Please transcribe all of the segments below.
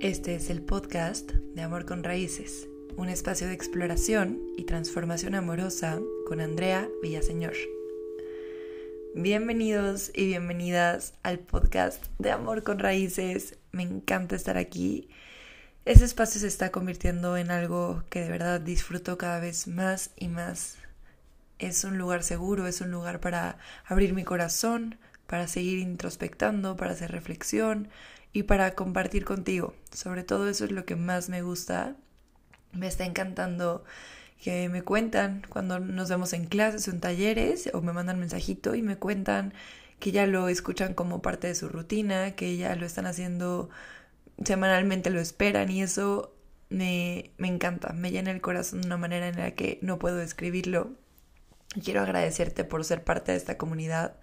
Este es el podcast de Amor con Raíces, un espacio de exploración y transformación amorosa con Andrea Villaseñor. Bienvenidos y bienvenidas al podcast de Amor con Raíces. Me encanta estar aquí. Este espacio se está convirtiendo en algo que de verdad disfruto cada vez más y más. Es un lugar seguro, es un lugar para abrir mi corazón, para seguir introspectando, para hacer reflexión y para compartir contigo. Sobre todo eso es lo que más me gusta. Me está encantando que me cuentan cuando nos vemos en clases o en talleres o me mandan mensajito y me cuentan que ya lo escuchan como parte de su rutina, que ya lo están haciendo semanalmente, lo esperan y eso me, me encanta, me llena el corazón de una manera en la que no puedo describirlo. Quiero agradecerte por ser parte de esta comunidad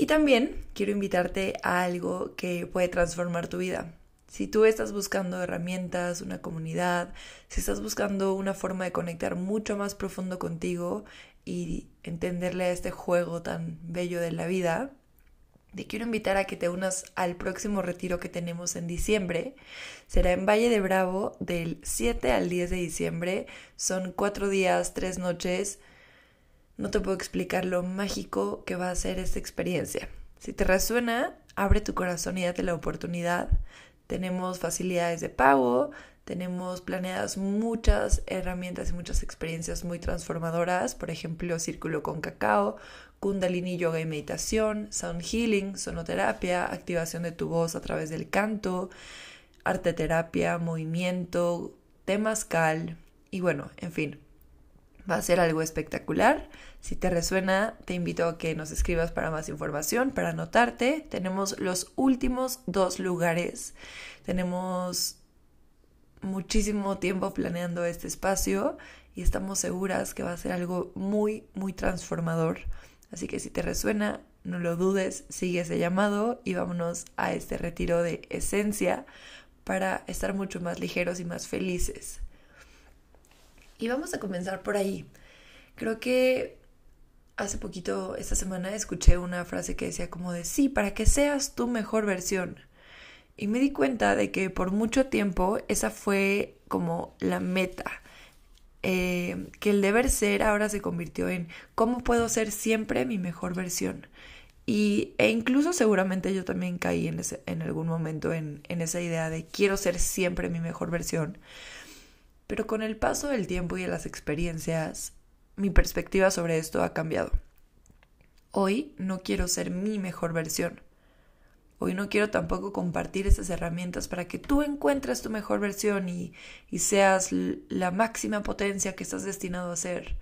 y también quiero invitarte a algo que puede transformar tu vida. Si tú estás buscando herramientas, una comunidad, si estás buscando una forma de conectar mucho más profundo contigo y entenderle a este juego tan bello de la vida, te quiero invitar a que te unas al próximo retiro que tenemos en diciembre. Será en Valle de Bravo del 7 al 10 de diciembre. Son cuatro días, tres noches no te puedo explicar lo mágico que va a ser esta experiencia. Si te resuena, abre tu corazón y date la oportunidad. Tenemos facilidades de pago, tenemos planeadas muchas herramientas y muchas experiencias muy transformadoras, por ejemplo, círculo con cacao, kundalini yoga y meditación, sound healing, sonoterapia, activación de tu voz a través del canto, arte terapia, movimiento, temascal y bueno, en fin, Va a ser algo espectacular. Si te resuena, te invito a que nos escribas para más información, para anotarte. Tenemos los últimos dos lugares. Tenemos muchísimo tiempo planeando este espacio y estamos seguras que va a ser algo muy, muy transformador. Así que si te resuena, no lo dudes, sigue ese llamado y vámonos a este retiro de esencia para estar mucho más ligeros y más felices. Y vamos a comenzar por ahí. Creo que hace poquito, esta semana, escuché una frase que decía como de sí, para que seas tu mejor versión. Y me di cuenta de que por mucho tiempo esa fue como la meta. Eh, que el deber ser ahora se convirtió en cómo puedo ser siempre mi mejor versión. Y, e incluso seguramente yo también caí en, ese, en algún momento en, en esa idea de quiero ser siempre mi mejor versión. Pero con el paso del tiempo y de las experiencias, mi perspectiva sobre esto ha cambiado. Hoy no quiero ser mi mejor versión. Hoy no quiero tampoco compartir esas herramientas para que tú encuentres tu mejor versión y, y seas la máxima potencia que estás destinado a ser.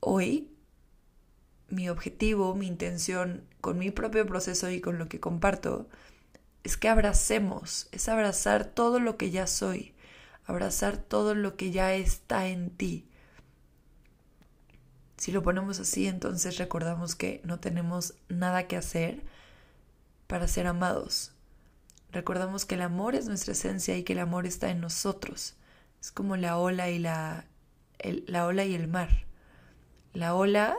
Hoy mi objetivo, mi intención con mi propio proceso y con lo que comparto es que abracemos, es abrazar todo lo que ya soy, abrazar todo lo que ya está en ti. Si lo ponemos así, entonces recordamos que no tenemos nada que hacer para ser amados. Recordamos que el amor es nuestra esencia y que el amor está en nosotros. Es como la ola y la, la ola y el mar. La ola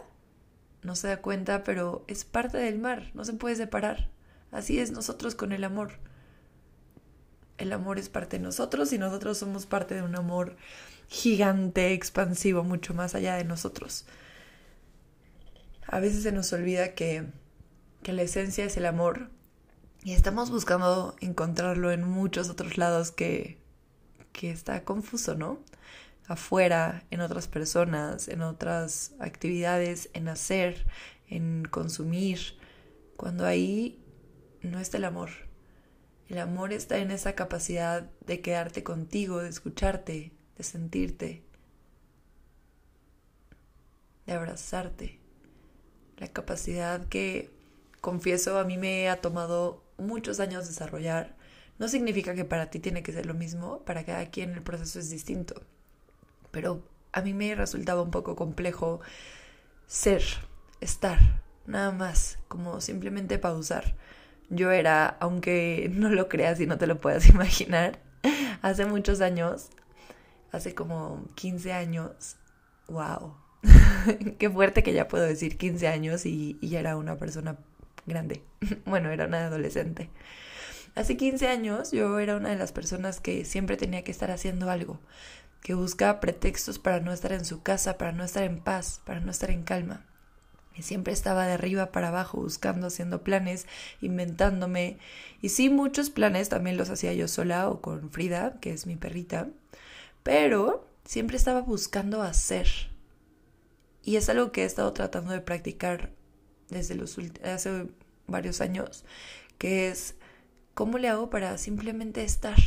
no se da cuenta, pero es parte del mar, no se puede separar. Así es nosotros con el amor el amor es parte de nosotros y nosotros somos parte de un amor gigante, expansivo, mucho más allá de nosotros. A veces se nos olvida que, que la esencia es el amor y estamos buscando encontrarlo en muchos otros lados que, que está confuso, ¿no? Afuera, en otras personas, en otras actividades, en hacer, en consumir, cuando ahí no está el amor. El amor está en esa capacidad de quedarte contigo, de escucharte, de sentirte, de abrazarte. La capacidad que, confieso, a mí me ha tomado muchos años desarrollar. No significa que para ti tiene que ser lo mismo, para cada quien el proceso es distinto. Pero a mí me resultaba un poco complejo ser, estar, nada más, como simplemente pausar yo era, aunque no lo creas y no te lo puedas imaginar, hace muchos años, hace como 15 años, wow, qué fuerte que ya puedo decir 15 años y, ya era una persona grande, bueno, era una adolescente. Hace 15 años yo era una de las personas que siempre tenía que estar haciendo algo, que buscaba pretextos para no estar en su casa, para no estar en paz, para no estar en calma. Y siempre estaba de arriba para abajo buscando, haciendo planes, inventándome. Y sí, muchos planes también los hacía yo sola o con Frida, que es mi perrita. Pero siempre estaba buscando hacer. Y es algo que he estado tratando de practicar desde hace varios años, que es cómo le hago para simplemente estar,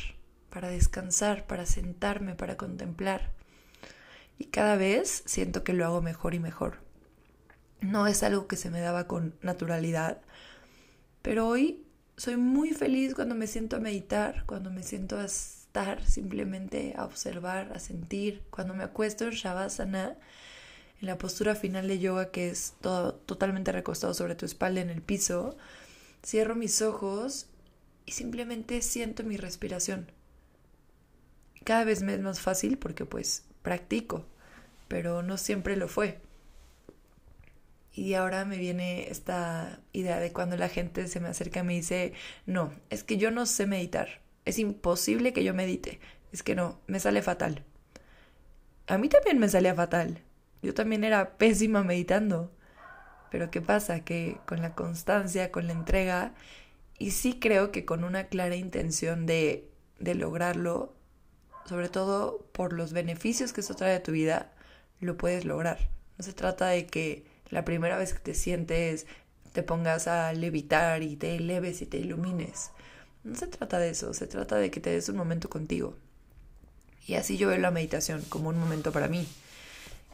para descansar, para sentarme, para contemplar. Y cada vez siento que lo hago mejor y mejor. No es algo que se me daba con naturalidad, pero hoy soy muy feliz cuando me siento a meditar, cuando me siento a estar simplemente a observar, a sentir, cuando me acuesto en Shavasana en la postura final de yoga que es todo totalmente recostado sobre tu espalda en el piso, cierro mis ojos y simplemente siento mi respiración. Cada vez me es más fácil porque pues practico, pero no siempre lo fue. Y ahora me viene esta idea de cuando la gente se me acerca y me dice, no, es que yo no sé meditar, es imposible que yo medite, es que no, me sale fatal. A mí también me salía fatal, yo también era pésima meditando. Pero ¿qué pasa? Que con la constancia, con la entrega, y sí creo que con una clara intención de, de lograrlo, sobre todo por los beneficios que eso trae a tu vida, lo puedes lograr. No se trata de que la primera vez que te sientes te pongas a levitar y te eleves y te ilumines. No se trata de eso, se trata de que te des un momento contigo. Y así yo veo la meditación como un momento para mí.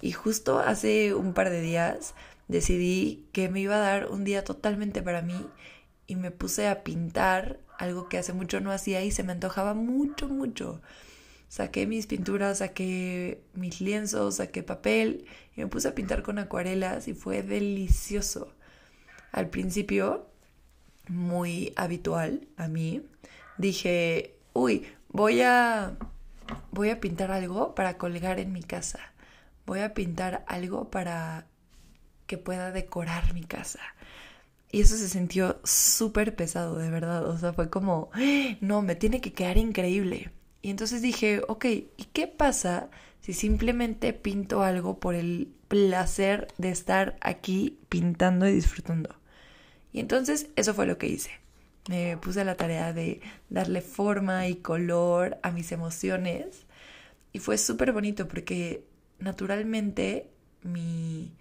Y justo hace un par de días decidí que me iba a dar un día totalmente para mí y me puse a pintar algo que hace mucho no hacía y se me antojaba mucho, mucho. Saqué mis pinturas, saqué mis lienzos, saqué papel y me puse a pintar con acuarelas y fue delicioso. Al principio, muy habitual a mí, dije, uy, voy a, voy a pintar algo para colgar en mi casa voy a pintar algo para que pueda decorar mi casa. Y eso se sintió súper pesado, de verdad. O sea, fue como, no, me tiene que quedar increíble. Y entonces dije, ok, ¿y qué pasa si simplemente pinto algo por el placer de estar aquí pintando y disfrutando? Y entonces eso fue lo que hice. Me puse a la tarea de darle forma y color a mis emociones. Y fue súper bonito porque naturalmente mi,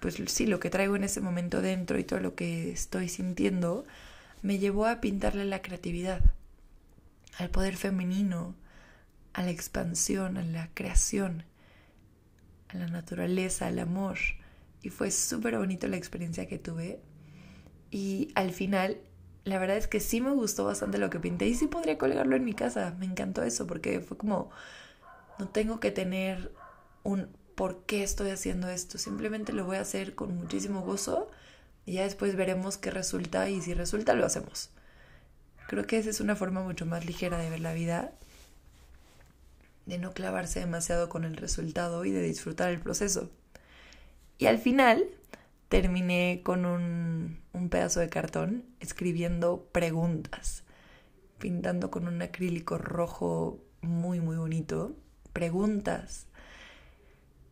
pues sí, lo que traigo en ese momento dentro y todo lo que estoy sintiendo, me llevó a pintarle la creatividad, al poder femenino, a la expansión, a la creación, a la naturaleza, al amor. Y fue súper bonito la experiencia que tuve. Y al final, la verdad es que sí me gustó bastante lo que pinté y sí podría colgarlo en mi casa. Me encantó eso porque fue como, no tengo que tener un por qué estoy haciendo esto, simplemente lo voy a hacer con muchísimo gozo y ya después veremos qué resulta y si resulta lo hacemos. Creo que esa es una forma mucho más ligera de ver la vida, de no clavarse demasiado con el resultado y de disfrutar el proceso. Y al final terminé con un, un pedazo de cartón escribiendo preguntas, pintando con un acrílico rojo muy muy bonito, preguntas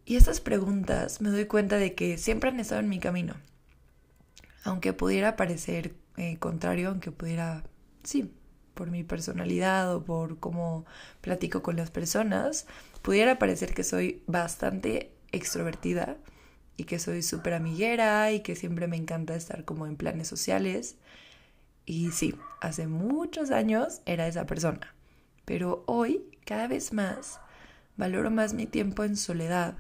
y estas preguntas me doy cuenta de que siempre han estado en mi camino. Aunque pudiera parecer eh, contrario, aunque pudiera, sí, por mi personalidad o por cómo platico con las personas, pudiera parecer que soy bastante extrovertida y que soy súper amiguera y que siempre me encanta estar como en planes sociales. Y sí, hace muchos años era esa persona. Pero hoy, cada vez más, valoro más mi tiempo en soledad,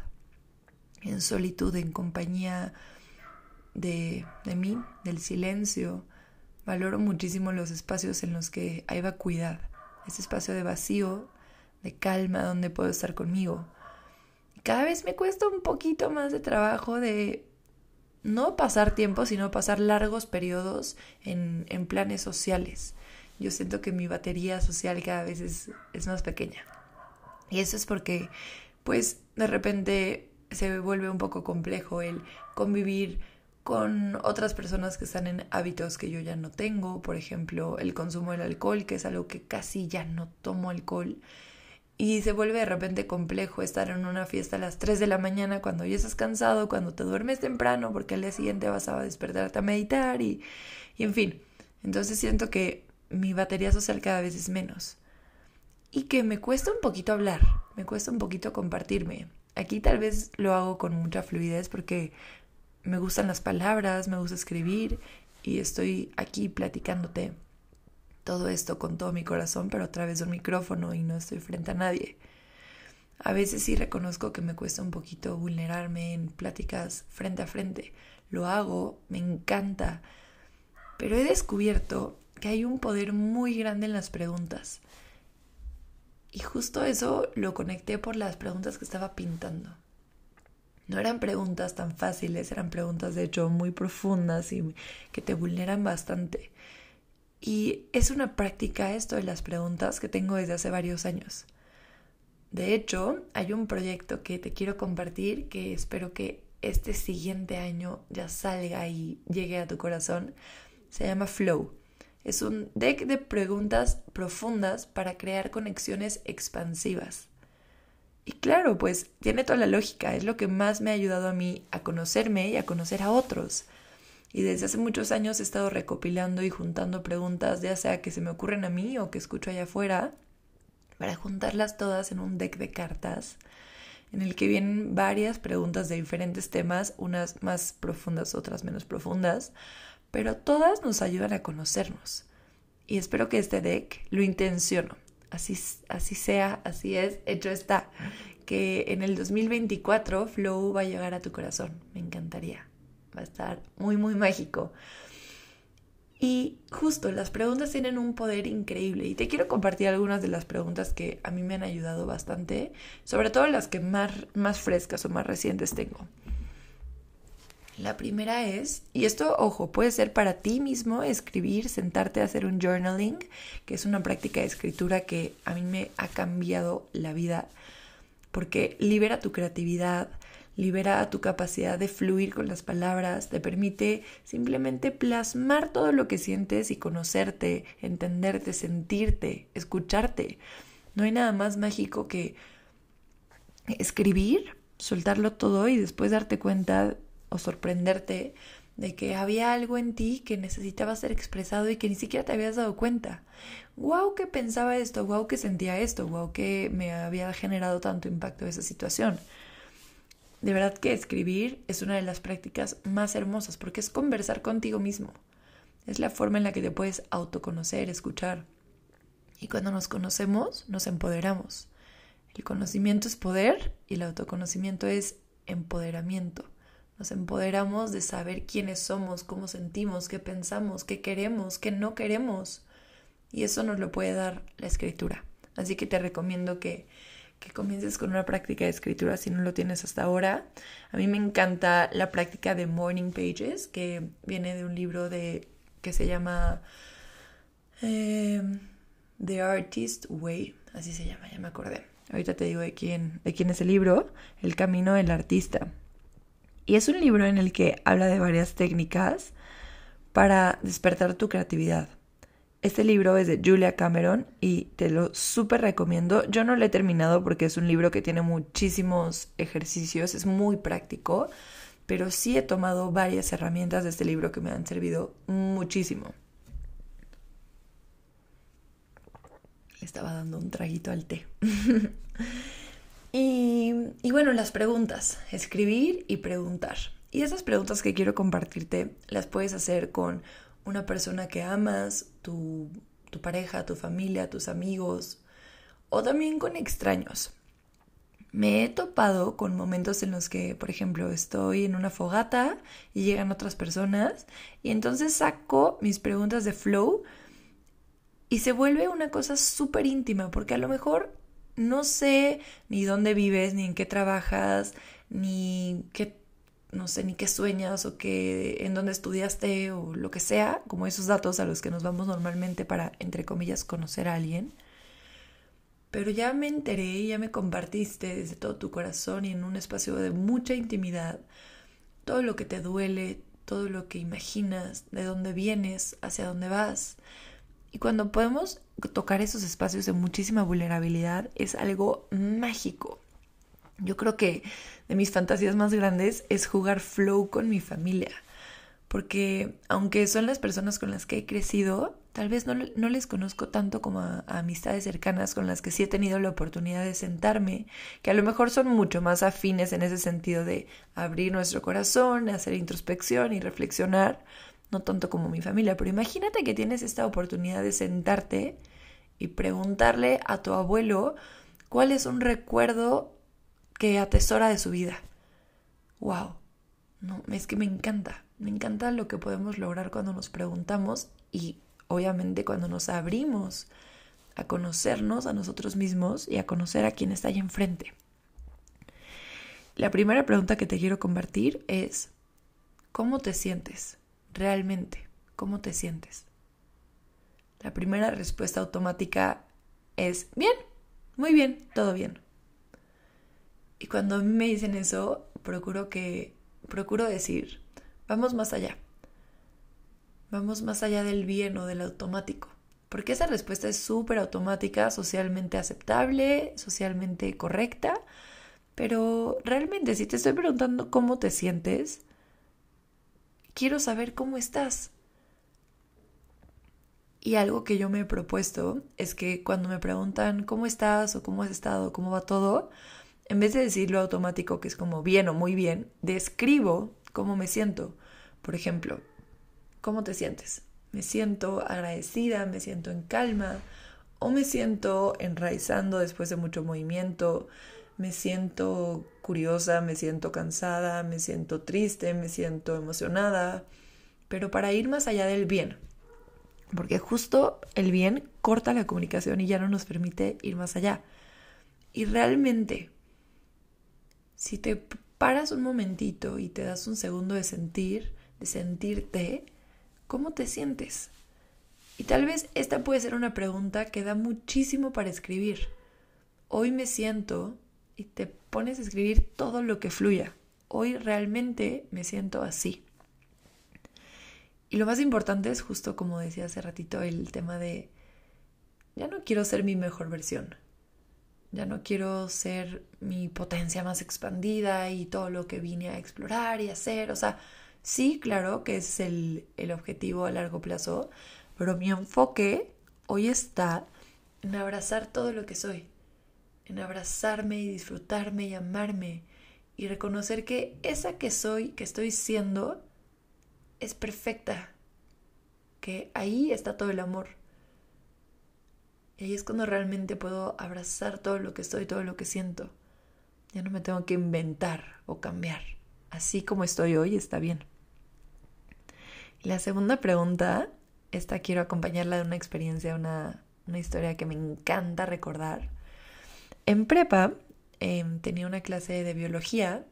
en solitud, en compañía de, de mí, del silencio. Valoro muchísimo los espacios en los que hay vacuidad, ese espacio de vacío, de calma, donde puedo estar conmigo. Cada vez me cuesta un poquito más de trabajo de no pasar tiempo, sino pasar largos periodos en, en planes sociales. Yo siento que mi batería social cada vez es, es más pequeña. Y eso es porque, pues, de repente se vuelve un poco complejo el convivir con otras personas que están en hábitos que yo ya no tengo, por ejemplo, el consumo del alcohol, que es algo que casi ya no tomo alcohol. Y se vuelve de repente complejo estar en una fiesta a las 3 de la mañana cuando ya estás cansado, cuando te duermes temprano, porque al día siguiente vas a despertarte a meditar y, y en fin. Entonces siento que mi batería social cada vez es menos. Y que me cuesta un poquito hablar, me cuesta un poquito compartirme. Aquí tal vez lo hago con mucha fluidez porque me gustan las palabras, me gusta escribir y estoy aquí platicándote todo esto con todo mi corazón, pero a través de un micrófono y no estoy frente a nadie. A veces sí reconozco que me cuesta un poquito vulnerarme en pláticas frente a frente. Lo hago, me encanta, pero he descubierto que hay un poder muy grande en las preguntas. Y justo eso lo conecté por las preguntas que estaba pintando. No eran preguntas tan fáciles, eran preguntas de hecho muy profundas y que te vulneran bastante. Y es una práctica esto de las preguntas que tengo desde hace varios años. De hecho, hay un proyecto que te quiero compartir que espero que este siguiente año ya salga y llegue a tu corazón. Se llama Flow. Es un deck de preguntas profundas para crear conexiones expansivas. Y claro, pues tiene toda la lógica, es lo que más me ha ayudado a mí a conocerme y a conocer a otros. Y desde hace muchos años he estado recopilando y juntando preguntas, ya sea que se me ocurren a mí o que escucho allá afuera, para juntarlas todas en un deck de cartas en el que vienen varias preguntas de diferentes temas, unas más profundas, otras menos profundas, pero todas nos ayudan a conocernos. Y espero que este deck lo intenciono así, así sea, así es, hecho está, que en el 2024 Flow va a llegar a tu corazón. Me encantaría. Va a estar muy, muy mágico. Y justo, las preguntas tienen un poder increíble y te quiero compartir algunas de las preguntas que a mí me han ayudado bastante, sobre todo las que más, más frescas o más recientes tengo. La primera es, y esto, ojo, puede ser para ti mismo escribir, sentarte a hacer un journaling, que es una práctica de escritura que a mí me ha cambiado la vida, porque libera tu creatividad, libera tu capacidad de fluir con las palabras, te permite simplemente plasmar todo lo que sientes y conocerte, entenderte, sentirte, escucharte. No hay nada más mágico que escribir, soltarlo todo y después darte cuenta o sorprenderte de que había algo en ti que necesitaba ser expresado y que ni siquiera te habías dado cuenta. Wow, que pensaba esto, wow, que sentía esto, wow, que me había generado tanto impacto esa situación. De verdad que escribir es una de las prácticas más hermosas porque es conversar contigo mismo. Es la forma en la que te puedes autoconocer, escuchar. Y cuando nos conocemos, nos empoderamos. El conocimiento es poder y el autoconocimiento es empoderamiento. Nos empoderamos de saber quiénes somos, cómo sentimos, qué pensamos, qué queremos, qué no queremos. Y eso nos lo puede dar la escritura. Así que te recomiendo que, que comiences con una práctica de escritura si no lo tienes hasta ahora. A mí me encanta la práctica de Morning Pages, que viene de un libro de, que se llama eh, The Artist Way. Así se llama, ya me acordé. Ahorita te digo de quién, de quién es el libro, El Camino del Artista. Y es un libro en el que habla de varias técnicas para despertar tu creatividad. Este libro es de Julia Cameron y te lo súper recomiendo. Yo no lo he terminado porque es un libro que tiene muchísimos ejercicios, es muy práctico, pero sí he tomado varias herramientas de este libro que me han servido muchísimo. Le estaba dando un traguito al té. Y, bueno, las preguntas, escribir y preguntar. Y esas preguntas que quiero compartirte las puedes hacer con una persona que amas, tu, tu pareja, tu familia, tus amigos, o también con extraños. Me he topado con momentos en los que, por ejemplo, estoy en una fogata y llegan otras personas y entonces saco mis preguntas de flow y se vuelve una cosa súper íntima porque a lo mejor no sé ni dónde vives, ni en qué trabajas, ni qué, no sé, ni qué sueñas o qué, en dónde estudiaste o lo que sea, como esos datos a los que nos vamos normalmente para, entre comillas, conocer a alguien. Pero ya me enteré, ya me compartiste desde todo tu corazón y en un espacio de mucha intimidad todo lo que te duele, todo lo que imaginas, de dónde vienes, hacia dónde vas. Y cuando podemos tocar esos espacios de muchísima vulnerabilidad, es algo mágico. Yo creo que de mis fantasías más grandes es jugar flow con mi familia. Porque aunque son las personas con las que he crecido, tal vez no, les conozco tanto como a, amistades cercanas con las que sí he tenido la oportunidad de sentarme, que a lo mejor son mucho más afines en ese sentido de abrir nuestro corazón, hacer introspección y reflexionar, no tanto como mi familia, pero imagínate que tienes esta oportunidad de sentarte y preguntarle a tu abuelo cuál es un recuerdo que atesora de su vida. ¡Wow! No, es que me encanta. Me encanta lo que podemos lograr cuando nos preguntamos y obviamente cuando nos abrimos a conocernos a nosotros mismos y a conocer a quien está ahí enfrente. La primera pregunta que te quiero compartir es, ¿cómo te sientes? Realmente, ¿cómo te sientes? La primera respuesta automática es, bien, muy bien, todo bien. Y cuando a mí me dicen eso, procuro que procuro decir, vamos más allá. Vamos más allá del bien o del automático. Porque esa respuesta es súper automática, socialmente aceptable, socialmente correcta. Pero realmente, si te estoy preguntando cómo te sientes, quiero saber cómo estás. Y algo que yo me he propuesto es que cuando me preguntan cómo estás o cómo has estado, cómo va todo, en vez de decirlo automático, que es como bien o muy bien, describo cómo me siento. Por ejemplo, ¿cómo te sientes? Me siento agradecida, me siento en calma, o me siento enraizando después de mucho movimiento, me siento curiosa, me siento cansada, me siento triste, me siento emocionada, pero para ir más allá del bien, porque justo el bien corta la comunicación y ya no nos permite ir más allá. Y realmente si te paras un momentito y te das un segundo de sentir, de sentirte, ¿cómo te sientes? Y tal vez esta puede ser una pregunta que da muchísimo para escribir. Hoy me siento y te pones a escribir todo lo que fluya. Hoy realmente me siento así. Y lo más importante es justo como decía hace ratito el tema de, ya no quiero ser mi mejor versión ya no quiero ser mi potencia más expandida y todo lo que vine a explorar y hacer. O sea, sí, claro que es el, el objetivo a largo plazo, pero mi enfoque hoy está en abrazar todo lo que soy, en abrazarme y disfrutarme y amarme y reconocer que esa que soy, que estoy siendo, es perfecta, que ahí está todo el amor y ahí es cuando realmente puedo abrazar todo lo que estoy, todo lo que siento. Ya no me tengo que inventar o cambiar. Así como estoy hoy está bien. la segunda pregunta, esta quiero acompañarla de una experiencia, una, una historia que me encanta recordar. En prepa em, tenía una clase de biología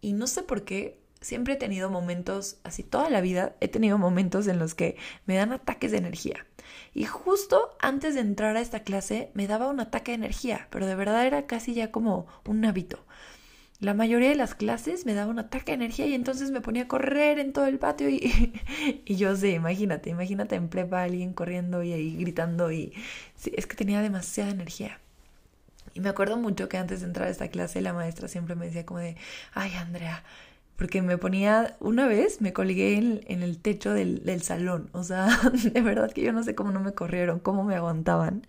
y no sé por qué siempre he tenido momentos, así toda la vida, he tenido momentos en los que me dan ataques de energía. Y justo antes de entrar a esta clase me daba un ataque de energía, pero de verdad era casi ya como un hábito. La mayoría de las clases me daba un ataque de energía y entonces me ponía a correr en todo el patio y, y yo sé, imagínate, imagínate en prepa alguien corriendo y ahí gritando y es que tenía demasiada energía. Y me acuerdo mucho que antes de entrar a esta clase la maestra siempre me decía como de, ay Andrea, porque me ponía, una vez me colgué en, el techo del, salón, o sea, de verdad que yo no sé cómo no me corrieron, cómo me aguantaban.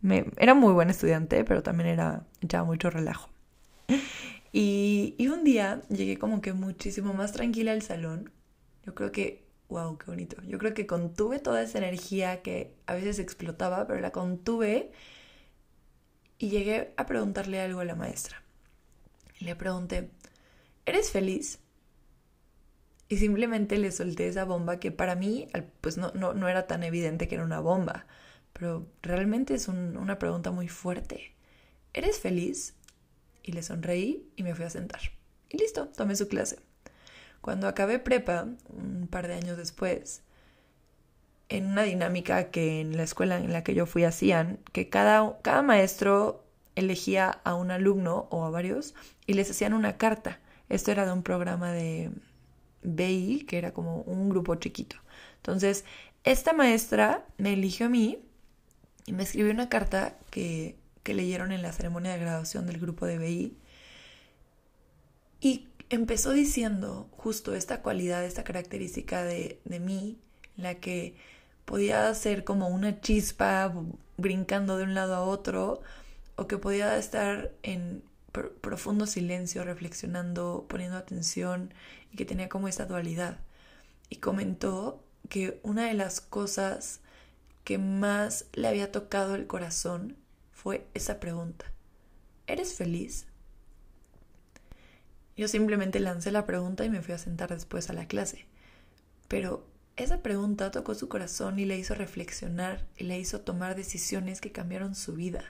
Me, era muy buen estudiante, pero también era ya mucho relajo. Y, y un día llegué como que muchísimo más tranquila al salón. Yo creo que, wow, qué bonito. Yo creo que contuve toda esa energía que a veces explotaba, pero la contuve y llegué a preguntarle algo a la maestra. le pregunté, ¿eres feliz? Y simplemente le solté esa bomba que para mí pues no, no, no era tan evidente que era una bomba. Pero realmente es una pregunta muy fuerte. ¿Eres feliz? Y le sonreí y me fui a sentar. Y listo, tomé su clase. Cuando acabé prepa, un par de años después, en una dinámica que en la escuela en la que yo fui hacían, que cada, cada maestro elegía a un alumno o a varios y les hacían una carta. Esto era de un programa de, BI, que era como un grupo chiquito. Entonces, esta maestra me eligió a mí y me escribió una carta que, que leyeron en la ceremonia de graduación del grupo de BI. Y empezó diciendo justo esta cualidad, esta característica de, de mí, la que podía ser como una chispa brincando de un lado a otro, o que podía estar en profundo silencio, reflexionando, poniendo atención, y que tenía como esta dualidad. Y comentó que una de las cosas que más le había tocado el corazón fue esa pregunta. ¿Eres feliz? Yo simplemente lancé la pregunta y me fui a sentar después a la clase. Pero esa pregunta tocó su corazón y le hizo reflexionar y le hizo tomar decisiones que cambiaron su vida.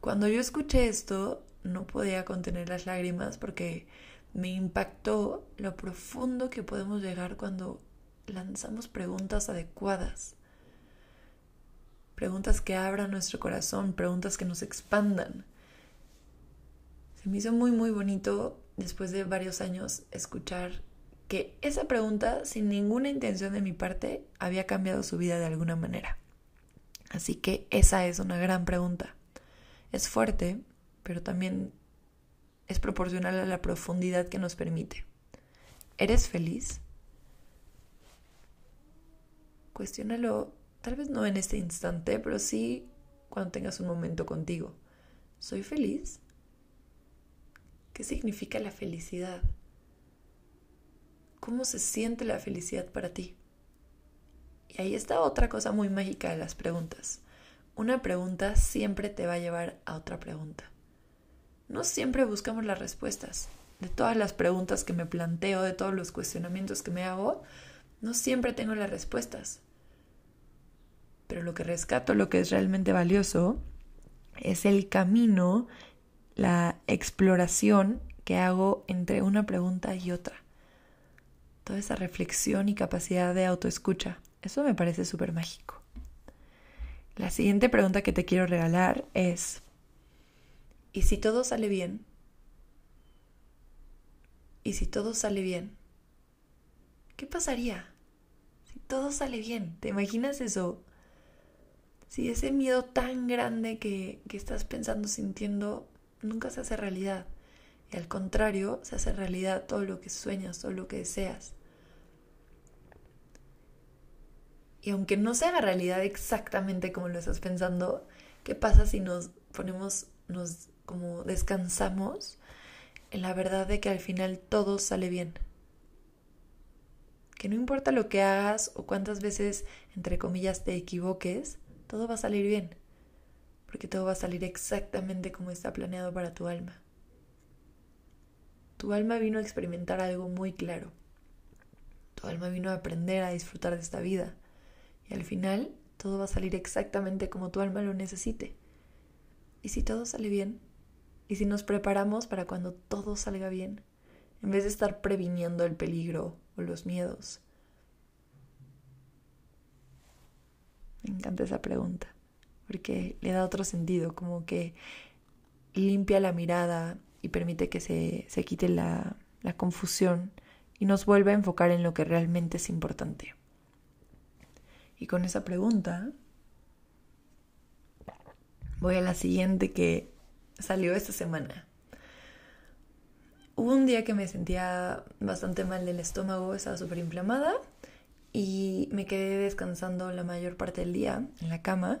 Cuando yo escuché esto, no podía contener las lágrimas porque me impactó lo profundo que podemos llegar cuando lanzamos preguntas adecuadas. Preguntas que abran nuestro corazón, preguntas que nos expandan. Se me hizo muy, muy bonito después de varios años escuchar que esa pregunta, sin ninguna intención de mi parte, había cambiado su vida de alguna manera. Así que esa es una gran pregunta. Es fuerte, pero también es proporcional a la profundidad que nos permite. ¿Eres feliz? Cuestiónalo, tal vez no en este instante, pero sí cuando tengas un momento contigo. ¿Soy feliz? ¿Qué significa la felicidad? ¿Cómo se siente la felicidad para ti? Y ahí está otra cosa muy mágica de las preguntas. Una pregunta siempre te va a llevar a otra pregunta. No siempre buscamos las respuestas. De todas las preguntas que me planteo, de todos los cuestionamientos que me hago, no siempre tengo las respuestas. Pero lo que rescato, lo que es realmente valioso, es el camino, la exploración que hago entre una pregunta y otra. Toda esa reflexión y capacidad de autoescucha. Eso me parece súper mágico. La siguiente pregunta que te quiero regalar es, ¿y si todo sale bien? ¿Y si todo sale bien? ¿Qué pasaría? Si todo sale bien, ¿te imaginas eso? si ese miedo tan grande que, que estás pensando, sintiendo, nunca se hace realidad. Y al contrario, se hace realidad todo lo que sueñas, todo lo que deseas. Y aunque no se haga realidad exactamente como lo estás pensando, ¿qué pasa si nos ponemos, nos como descansamos en la verdad de que al final todo sale bien? Que no importa lo que hagas o cuántas veces, entre comillas, te equivoques, todo va a salir bien, porque todo va a salir exactamente como está planeado para tu alma. Tu alma vino a experimentar algo muy claro. Tu alma vino a aprender a disfrutar de esta vida. Y al final todo va a salir exactamente como tu alma lo necesite. ¿Y si todo sale bien? ¿Y si nos preparamos para cuando todo salga bien? En vez de estar previniendo el peligro o los miedos, Me encanta esa pregunta, porque le da otro sentido, como que limpia la mirada y permite que se, se quite la, la confusión y nos vuelve a enfocar en lo que realmente es importante. Y con esa pregunta voy a la siguiente que salió esta semana. Hubo un día que me sentía bastante mal del estómago, estaba súper inflamada y me quedé descansando la mayor parte del día en la cama.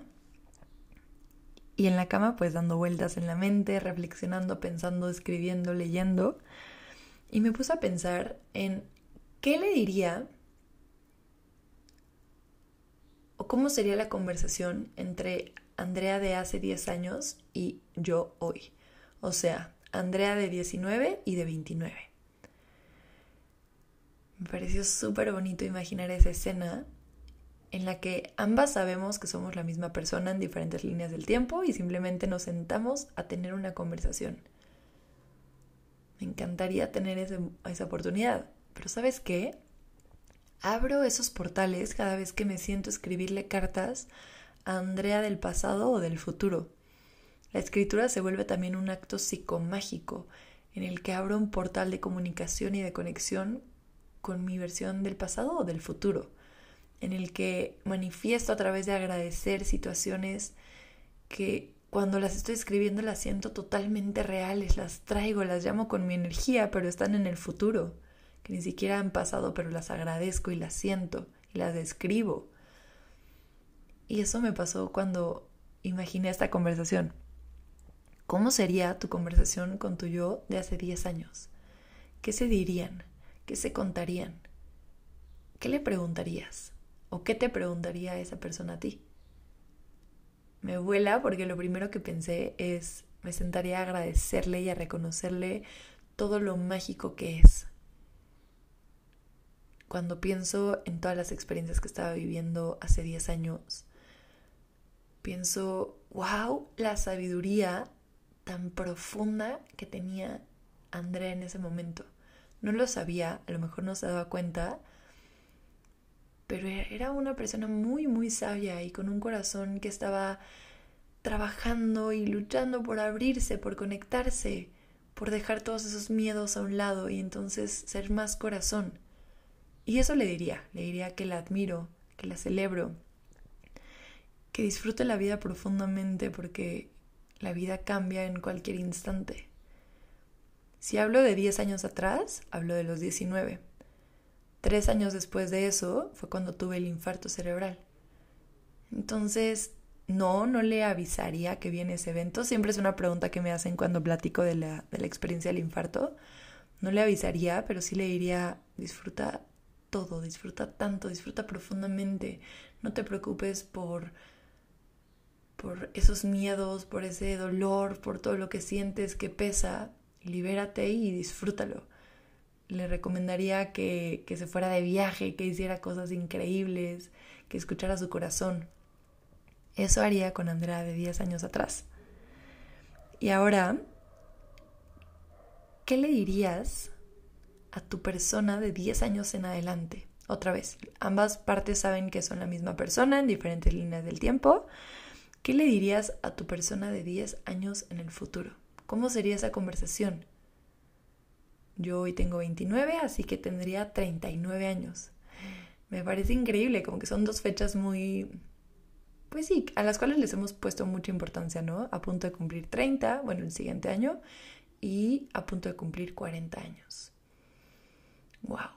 Y en la cama pues dando vueltas en la mente, reflexionando, pensando, escribiendo, leyendo. Y me puse a pensar en qué le diría o cómo sería la conversación entre Andrea de hace 10 años y yo hoy. O sea, Andrea de 19 y de 29. Me pareció súper bonito imaginar esa escena en la que ambas sabemos que somos la misma persona en diferentes líneas del tiempo y simplemente nos sentamos a tener una conversación. Me encantaría tener esa oportunidad, pero ¿sabes qué? Abro esos portales cada vez que me siento escribirle cartas a Andrea del pasado o del futuro. La escritura se vuelve también un acto psicomágico en el que abro un portal de comunicación y de conexión con mi versión del pasado o del futuro, en el que manifiesto a través de agradecer situaciones que cuando las estoy escribiendo las siento totalmente reales, las traigo, las llamo con mi energía, pero están en el futuro, ni siquiera han pasado, pero las agradezco y las siento y las describo. Y eso me pasó cuando imaginé esta conversación. ¿Cómo sería tu conversación con tu yo de hace 10 años? ¿Qué se dirían? ¿Qué se contarían? ¿Qué le preguntarías? ¿O qué te preguntaría esa persona a ti? Me vuela porque lo primero que pensé es, me sentaría a agradecerle y a reconocerle todo lo mágico que es. Cuando pienso en todas las experiencias que estaba viviendo hace 10 años, pienso, wow, la sabiduría tan profunda que tenía Andrea en ese momento. No lo sabía, a lo mejor no se daba cuenta, pero era una persona muy, muy sabia y con un corazón que estaba trabajando y luchando por abrirse, por conectarse, por dejar todos esos miedos a un lado y entonces ser más corazón. Y eso le diría, le diría que la admiro, que la celebro, que disfrute la vida profundamente porque la vida cambia en cualquier instante. Si hablo de 10 años atrás, hablo de los 19. Tres años después de eso fue cuando tuve el infarto cerebral. Entonces, no, no le avisaría que viene ese evento. Siempre es una pregunta que me hacen cuando platico de la, de la experiencia del infarto. No le avisaría, pero sí le diría, disfruta todo, disfruta tanto, disfruta profundamente. No te preocupes por por esos miedos, por ese dolor, por todo lo que sientes que pesa libérate y disfrútalo. Le recomendaría que, que se fuera de viaje, que hiciera cosas increíbles, que escuchara su corazón. Eso haría con Andrea de 10 años atrás. Y ahora, ¿qué le dirías a tu persona de 10 años en adelante? Otra vez, ambas partes saben que son la misma persona en diferentes líneas del tiempo. ¿Qué le dirías a tu persona de 10 años en el futuro? ¿Cómo sería esa conversación? Yo hoy tengo 29, así que tendría 39 años. Me parece increíble, como que son dos fechas muy, pues sí, a las cuales les hemos puesto mucha importancia, ¿no? A punto de cumplir 30, bueno, el siguiente año, y a punto de cumplir 40 años. ¡Wow!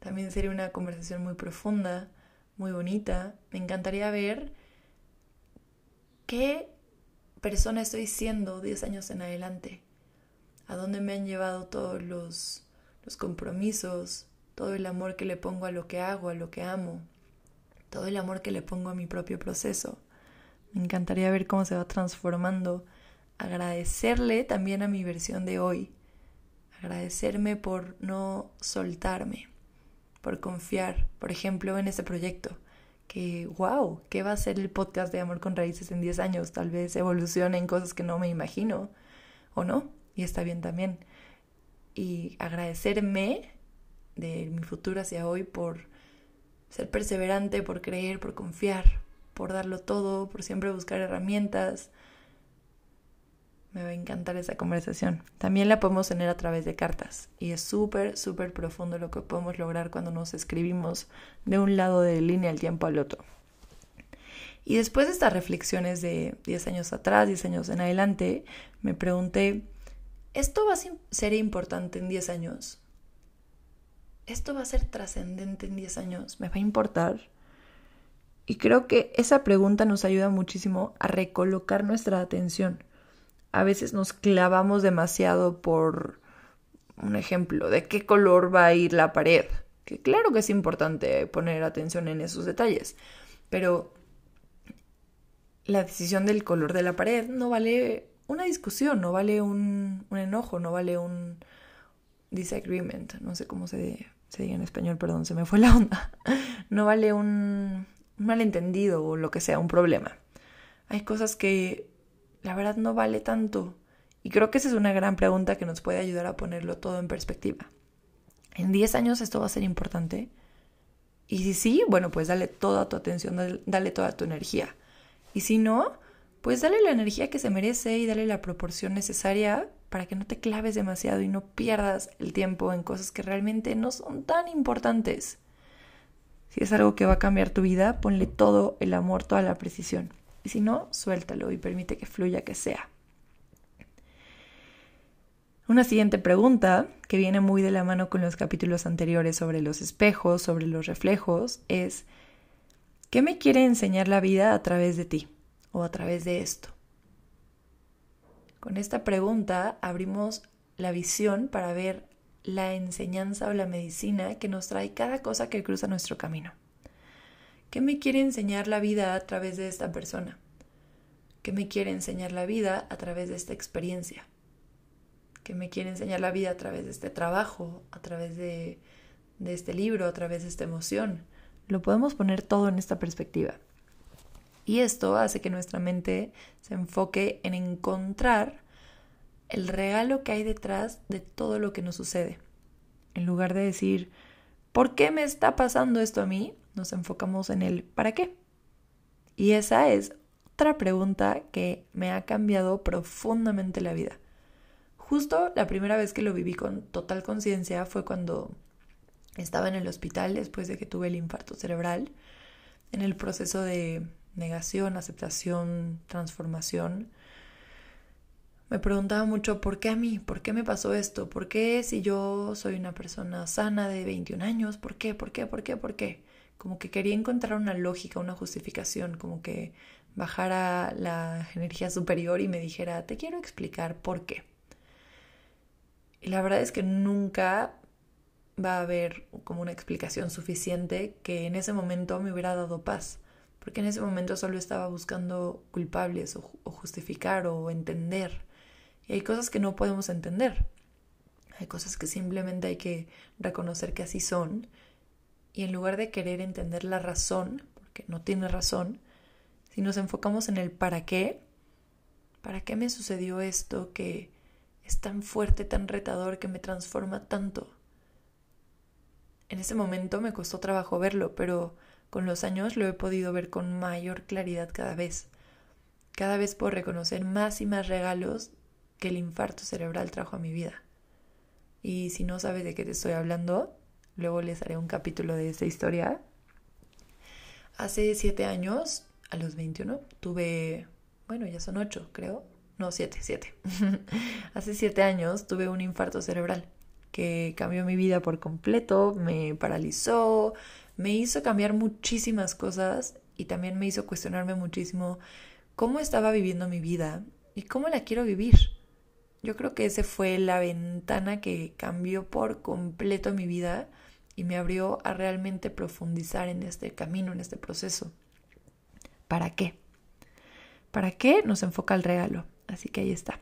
También sería una conversación muy profunda, muy bonita. Me encantaría ver qué persona estoy siendo 10 años en adelante, a dónde me han llevado todos los, los compromisos, todo el amor que le pongo a lo que hago, a lo que amo, todo el amor que le pongo a mi propio proceso. Me encantaría ver cómo se va transformando, agradecerle también a mi versión de hoy, agradecerme por no soltarme, por confiar, por ejemplo, en ese proyecto que, wow, ¿qué va a ser el podcast de Amor con Raíces en 10 años? Tal vez evolucione en cosas que no me imagino o no, y está bien también. Y agradecerme de mi futuro hacia hoy por ser perseverante, por creer, por confiar, por darlo todo, por siempre buscar herramientas, me va a encantar esa conversación. También la podemos tener a través de cartas y es súper, súper profundo lo que podemos lograr cuando nos escribimos de un lado de línea al tiempo al otro. Y después de estas reflexiones de 10 años atrás, 10 años en adelante, me pregunté, ¿esto va a ser importante en 10 años? ¿Esto va a ser trascendente en 10 años? ¿Me va a importar? Y creo que esa pregunta nos ayuda muchísimo a recolocar nuestra atención a veces nos clavamos demasiado por un ejemplo de qué color va a ir la pared. Que claro que es importante poner atención en esos detalles, pero la decisión del color de la pared no vale una discusión, no vale un, enojo, no vale un disagreement, no sé cómo se, se diga en español, perdón, se me fue la onda. No vale un malentendido o lo que sea, un problema. Hay cosas que la verdad no vale tanto? Y creo que esa es una gran pregunta que nos puede ayudar a ponerlo todo en perspectiva. ¿En 10 años esto va a ser importante? Y si sí, bueno, pues dale toda tu atención, dale toda tu energía. Y si no, pues dale la energía que se merece y dale la proporción necesaria para que no te claves demasiado y no pierdas el tiempo en cosas que realmente no son tan importantes. Si es algo que va a cambiar tu vida, ponle todo el amor, toda la precisión. Y si no, suéltalo y permite que fluya, que sea. Una siguiente pregunta, que viene muy de la mano con los capítulos anteriores sobre los espejos, sobre los reflejos, es, ¿qué me quiere enseñar la vida a través de ti o a través de esto? Con esta pregunta abrimos la visión para ver la enseñanza o la medicina que nos trae cada cosa que cruza nuestro camino. ¿Qué me quiere enseñar la vida a través de esta persona? ¿Qué me quiere enseñar la vida a través de esta experiencia? ¿Qué me quiere enseñar la vida a través de este trabajo, a través de, este libro, a través de esta emoción? Lo podemos poner todo en esta perspectiva. Y esto hace que nuestra mente se enfoque en encontrar el regalo que hay detrás de todo lo que nos sucede. En lugar de decir, ¿por qué me está pasando esto a mí? Nos enfocamos en el ¿para qué? Y esa es otra pregunta que me ha cambiado profundamente la vida. Justo la primera vez que lo viví con total conciencia fue cuando estaba en el hospital después de que tuve el infarto cerebral, en el proceso de negación, aceptación, transformación. Me preguntaba mucho por qué a mí, por qué me pasó esto, por qué si yo soy una persona sana de 21 años, por qué, por qué, por qué, por qué. Como que quería encontrar una lógica, una justificación, como que bajara la energía superior y me dijera, te quiero explicar por qué. Y la verdad es que nunca va a haber como una explicación suficiente que en ese momento me hubiera dado paz, porque en ese momento solo estaba buscando culpables o, o justificar o entender y hay cosas que no podemos entender. Hay cosas que simplemente hay que reconocer que así son. Y en lugar de querer entender la razón, porque no tiene razón, si nos enfocamos en el para qué, ¿para qué me sucedió esto que es tan fuerte, tan retador, que me transforma tanto? En ese momento me costó trabajo verlo, pero con los años lo he podido ver con mayor claridad cada vez. Cada vez puedo reconocer más y más regalos que el infarto cerebral trajo a mi vida. Y si no sabes de qué te estoy hablando, luego les haré un capítulo de esa historia. Hace siete años, a los 21, tuve, bueno, ya son ocho, creo. No, siete, siete. Hace siete años tuve un infarto cerebral que cambió mi vida por completo, me paralizó, me hizo cambiar muchísimas cosas y también me hizo cuestionarme muchísimo cómo estaba viviendo mi vida y cómo la quiero vivir. Yo creo que ese fue la ventana que cambió por completo mi vida y me abrió a realmente profundizar en este camino, en este proceso. ¿Para qué? ¿Para qué nos enfoca el regalo? Así que ahí está.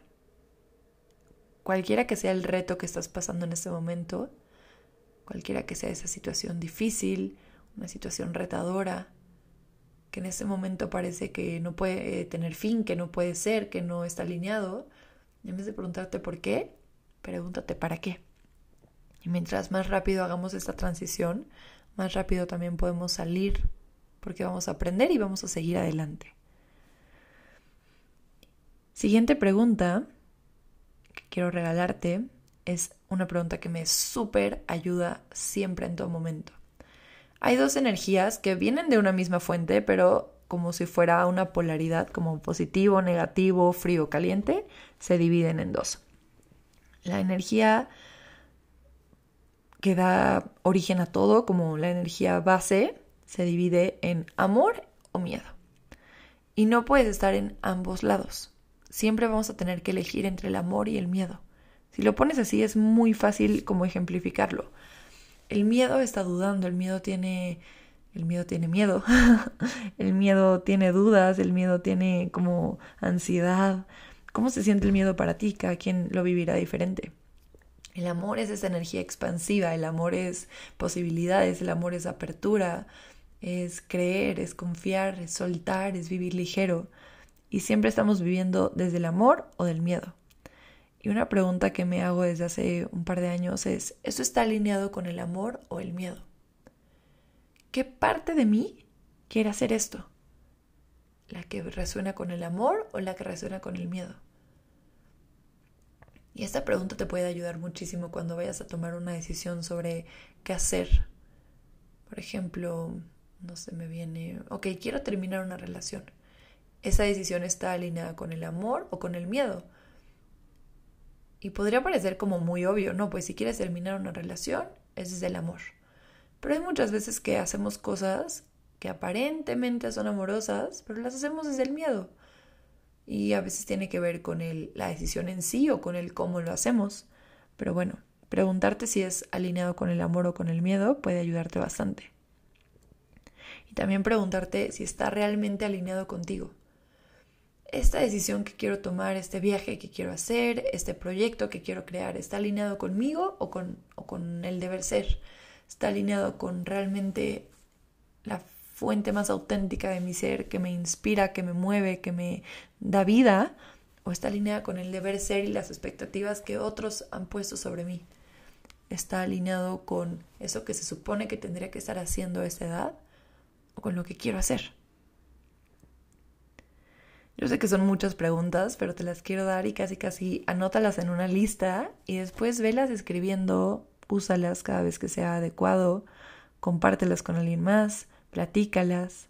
Cualquiera que sea el reto que estás pasando en este momento, cualquiera que sea esa situación difícil, una situación retadora, que en este momento parece que no puede tener fin, que no puede ser, que no está alineado, en vez de preguntarte por qué, pregúntate para qué. Mientras más rápido hagamos esta transición, más rápido también podemos salir porque vamos a aprender y vamos a seguir adelante. Siguiente pregunta que quiero regalarte es una pregunta que me súper ayuda siempre en todo momento. Hay dos energías que vienen de una misma fuente, pero como si fuera una polaridad como positivo, negativo, frío, caliente, se dividen en dos. La energía que da origen a todo, como la energía base, se divide en amor o miedo. Y no puedes estar en ambos lados. Siempre vamos a tener que elegir entre el amor y el miedo. Si lo pones así es muy fácil como ejemplificarlo. El miedo está dudando, el miedo tiene el miedo tiene miedo, el miedo tiene dudas, el miedo tiene como ansiedad. ¿Cómo se siente el miedo para ti? Cada quien lo vivirá diferente. El amor es esa energía expansiva, el amor es posibilidades, el amor es apertura, es creer, es confiar, es soltar, es vivir ligero. Y siempre estamos viviendo desde el amor o del miedo. Y una pregunta que me hago desde hace un par de años es, ¿eso está alineado con el amor o el miedo? ¿Qué parte de mí quiere hacer esto? ¿La que resuena con el amor o la que resuena con el miedo? Y esta pregunta te puede ayudar muchísimo cuando vayas a tomar una decisión sobre qué hacer. Por ejemplo, no se me viene, ok, quiero terminar una relación. ¿Esa decisión está alineada con el amor o con el miedo? Y podría parecer como muy obvio, no, pues si quieres terminar una relación, ese es el amor. Pero hay muchas veces que hacemos cosas que aparentemente son amorosas, pero las hacemos desde el miedo. Y a veces tiene que ver con la decisión en sí o con el cómo lo hacemos. Pero bueno, preguntarte si es alineado con el amor o con el miedo puede ayudarte bastante. Y también preguntarte si está realmente alineado contigo. Esta decisión que quiero tomar, este viaje que quiero hacer, este proyecto que quiero crear, ¿está alineado conmigo o con, o con el deber ser? ¿Está alineado con realmente la fuente más auténtica de mi ser, que me inspira, que me mueve, que me da vida, o está alineada con el deber ser y las expectativas que otros han puesto sobre mí. Está alineado con eso que se supone que tendría que estar haciendo a esta edad o con lo que quiero hacer. Yo sé que son muchas preguntas, pero te las quiero dar y casi casi anótalas en una lista y después velas escribiendo, úsalas cada vez que sea adecuado, compártelas con alguien más, platícalas.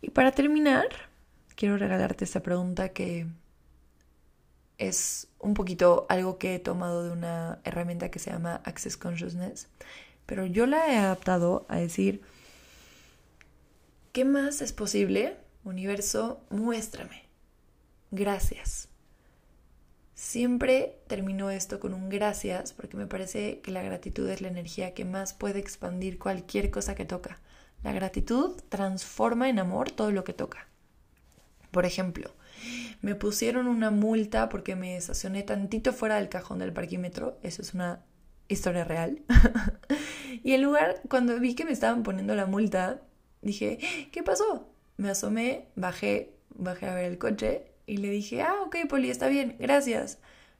Y para terminar, quiero regalarte esta pregunta que es un poquito algo que he tomado de una herramienta que se llama Access Consciousness, pero yo la he adaptado a decir, ¿qué más es posible? Universo, muéstrame. Gracias. Siempre termino esto con un gracias porque me parece que la gratitud es la energía que más puede expandir cualquier cosa que toca. La gratitud transforma en amor todo lo que toca. Por ejemplo, me pusieron una multa porque me estacioné tantito fuera del cajón del parquímetro. Eso es una historia real. y en lugar, cuando vi que me estaban poniendo la multa, dije, ¿qué pasó? Me asomé, bajé, bajé a ver el coche y le dije, ah, ok, Poli, está bien, gracias.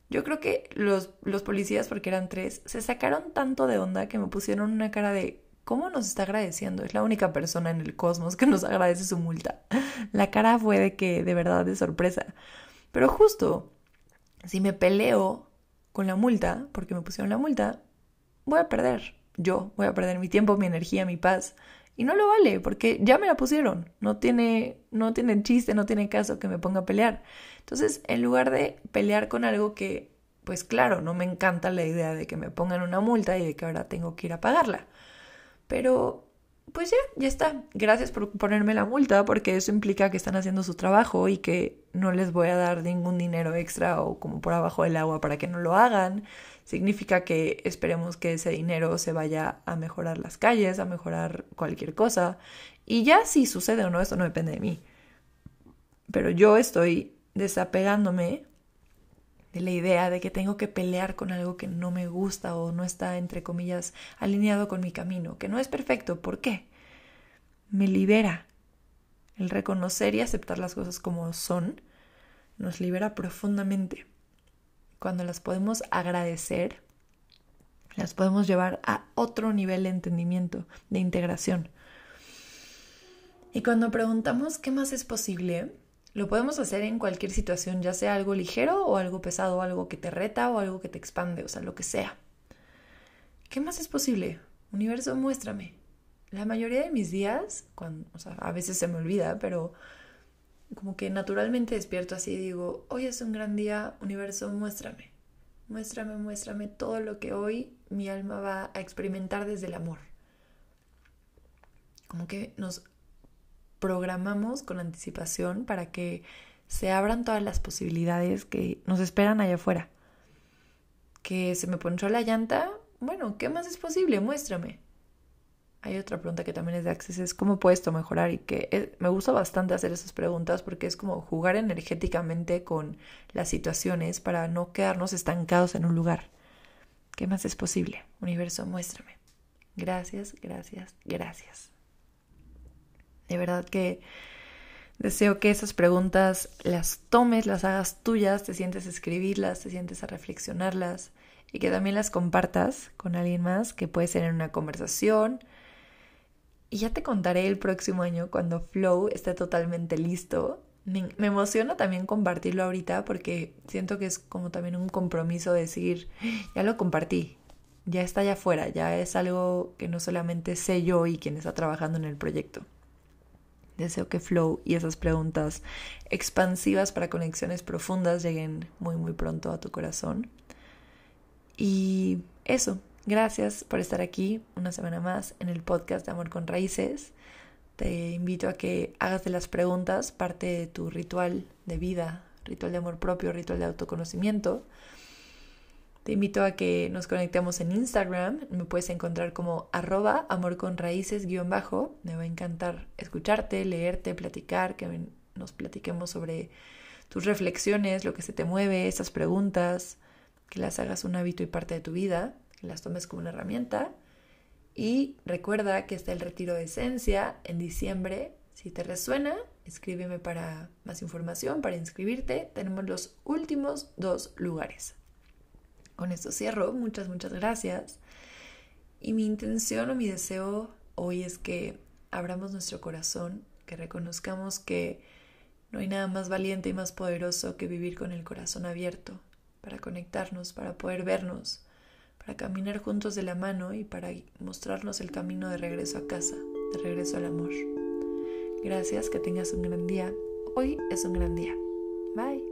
Yo creo que los, los policías, porque eran tres, se sacaron tanto de onda que me pusieron una cara de, ¿cómo nos está agradeciendo? Es la única persona en el cosmos que nos agradece su multa. La cara fue de que, de verdad, de sorpresa. Pero justo, si me peleo con la multa, porque me pusieron la multa, voy a perder. Yo voy a perder mi tiempo, mi energía, mi paz. Y no lo vale, porque ya me la pusieron. No tiene, no tiene chiste, no tiene caso que me ponga a pelear. Entonces, en lugar de pelear con algo que, pues claro, no me encanta la idea de que me pongan una multa y de que ahora tengo que ir a pagarla. Pero, pues ya, ya está. Gracias por ponerme la multa, porque eso implica que están haciendo su trabajo y que no les voy a dar ningún dinero extra o como por abajo del agua para que no lo hagan significa que esperemos que ese dinero se vaya a mejorar las calles, a mejorar cualquier cosa. Y ya si sucede o no, eso no depende de mí. Pero yo estoy desapegándome de la idea de que tengo que pelear con algo que no me gusta o no está, entre comillas, alineado con mi camino, que no es perfecto. ¿Por qué? Me libera. El reconocer y aceptar las cosas como son nos libera profundamente cuando las podemos agradecer, las podemos llevar a otro nivel de entendimiento, de integración. Y cuando preguntamos qué más es posible, lo podemos hacer en cualquier situación, ya sea algo ligero o algo pesado, algo que te reta o algo que te expande, o sea, lo que sea. ¿Qué más es posible? Universo, muéstrame. La mayoría de mis días, a veces se me olvida, pero como que naturalmente despierto así y digo, hoy es un gran día, universo, muéstrame, muéstrame, muéstrame todo lo que hoy mi alma va a experimentar desde el amor. Como que nos programamos con anticipación para que se abran todas las posibilidades que nos esperan allá afuera. Que se me ponchó la llanta, bueno, ¿qué más es posible? Muéstrame. Hay otra pregunta que también es de Access, es cómo puedes esto mejorar y que me gusta bastante hacer esas preguntas porque es como jugar energéticamente con las situaciones para no quedarnos estancados en un lugar. ¿Qué más es posible? Universo, muéstrame. Gracias, gracias, gracias. De verdad que deseo que esas preguntas las tomes, las hagas tuyas, te sientes a escribirlas, te sientes a reflexionarlas y que también las compartas con alguien más, que puede ser en una conversación, y ya te contaré el próximo año cuando Flow esté totalmente listo me, emociona también compartirlo ahorita porque siento que es como también un compromiso decir, ya lo compartí, ya está allá afuera, ya es algo que no solamente sé yo y quien está trabajando en el proyecto. Deseo que Flow y esas preguntas expansivas para conexiones profundas lleguen muy muy pronto a tu corazón. Y eso, gracias por estar aquí una semana más en el podcast de Amor con Raíces. Te invito a que hagas de las preguntas parte de tu ritual de vida, ritual de amor propio, ritual de autoconocimiento. Te invito a que nos conectemos en Instagram. Me puedes encontrar como arroba amor con raíces guion bajo. Me va a encantar escucharte, leerte, platicar, que nos platiquemos sobre tus reflexiones, lo que se te mueve, esas preguntas, que las hagas un hábito y parte de tu vida, las tomes como una herramienta. Y recuerda que está el retiro de esencia en diciembre. Si te resuena, escríbeme para más información, para inscribirte. Tenemos los últimos dos lugares. Con esto cierro. Muchas, muchas gracias. Y mi intención o mi deseo hoy es que abramos nuestro corazón, que reconozcamos que no hay nada más valiente y más poderoso que vivir con el corazón abierto, para conectarnos, para poder vernos, para caminar juntos de la mano y para mostrarnos el camino de regreso a casa, de regreso al amor. Gracias, que tengas un gran día. Hoy es un gran día. Bye.